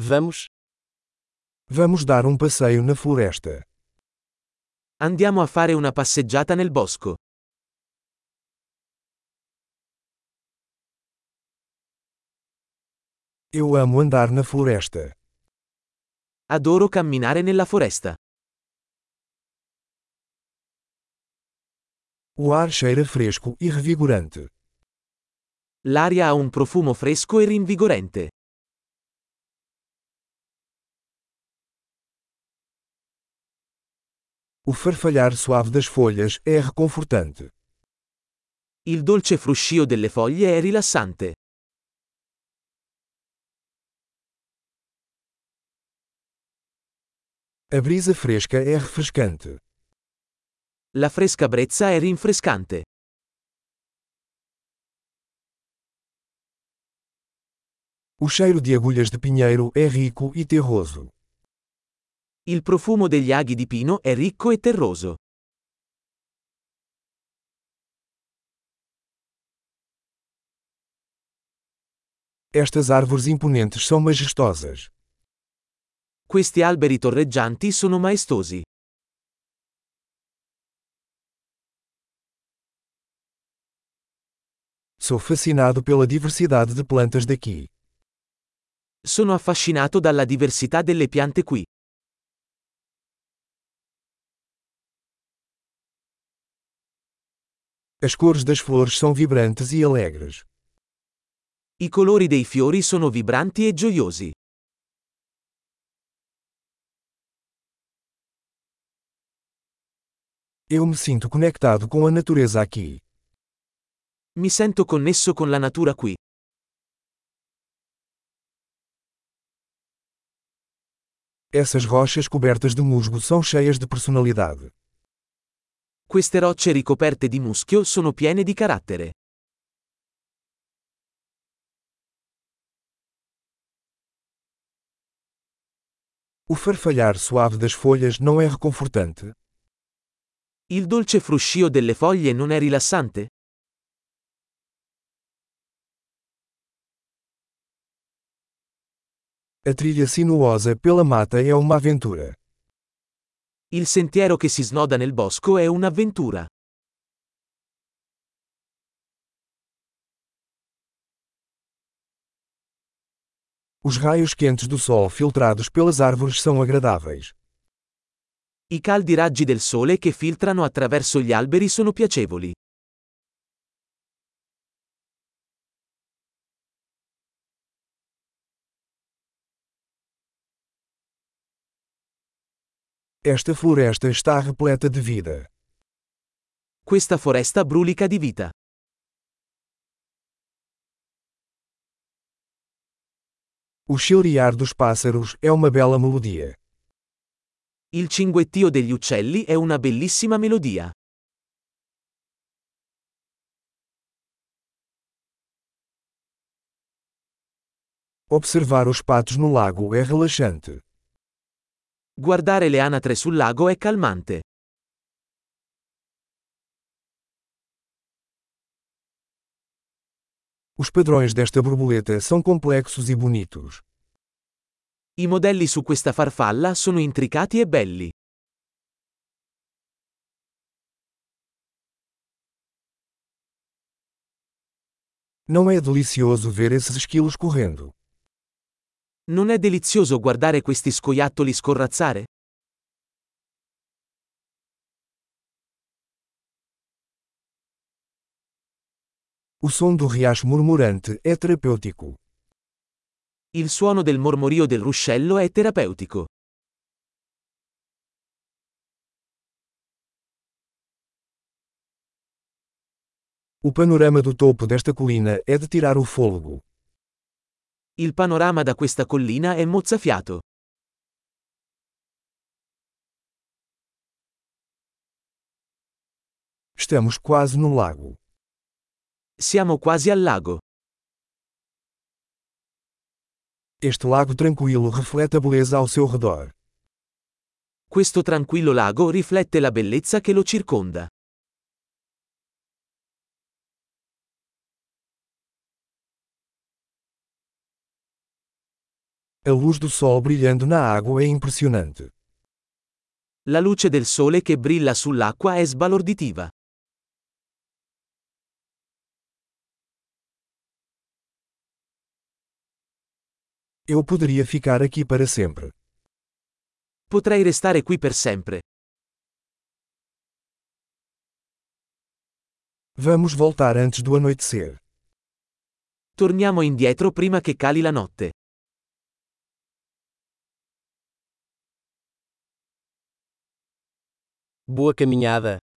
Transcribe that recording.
Vamos. Vamos dar um passeio na floresta. Andiamo a fare una passeggiata nel bosco. Eu amo andar na floresta. Adoro camminare nella foresta. O ar cheira fresco e revigorante. L'aria ha un profumo fresco e rinvigorente. O farfalhar suave das folhas é reconfortante. Il dolce fruscio delle foglie è rilassante. A brisa fresca é refrescante. La fresca brezza è rinfrescante. O cheiro de agulhas de pinheiro é rico e terroso. Il profumo degli aghi di pino è ricco e terroso. Estas árvores imponentes são majestosas. Questi alberi torreggianti sono maestosi. Sou fascinado pela diversidade de plantas daqui. Sono affascinato dalla diversità delle piante qui. As cores das flores são vibrantes e alegres. I colori dei fiori sono vibranti e gioiosi. Eu me sinto conectado com a natureza aqui. Mi sento connesso con la natura qui. Essas rochas cobertas de musgo são cheias de personalidade. Queste rocce ricoperte di muschio sono piene di carattere. O farfalhar suave das folhas não é reconfortante? Il dolce fruscio delle foglie non è rilassante? A trilha sinuosa pela mata é uma aventura. Il sentiero che si snoda nel bosco è un'avventura. Os raios quentes do sol filtrados pelas árvores são agradáveis. I caldi raggi del sole che filtrano attraverso gli alberi sono piacevoli. Esta floresta está repleta de vida. Questa foresta brulica di vita. O chilrear dos pássaros é uma bela melodia. Il cinguettio degli uccelli è una bellissima melodia. Observar os patos no lago é relaxante. Guardare le anatre sul lago è calmante. Os padrões desta borboleta são complexos e bonitos. I modelli su questa farfalla sono intricati e belli. Não é delicioso ver esses esquilos correndo? Non è delizioso guardare questi scoiattoli scorrazzare? O som do riacho murmurante é terapêutico. Il suono del mormorio del ruscello è terapeutico. O panorama do topo desta colina é de tirar o fôlego. Il panorama da questa collina è mozzafiato. Estamos quase no lago. Siamo quasi al lago. Este lago tranquilo reflete a beleza ao seu redor. Questo tranquillo lago riflette la bellezza che lo circonda. A luz do sol brilhando na água é impressionante. La luce del sole che brilla sull'acqua è sbalorditiva. Eu poderia ficar aqui para sempre. Potrei restare qui per sempre. Vamos voltar antes do anoitecer. Torniamo indietro prima che cali la notte. Boa caminhada.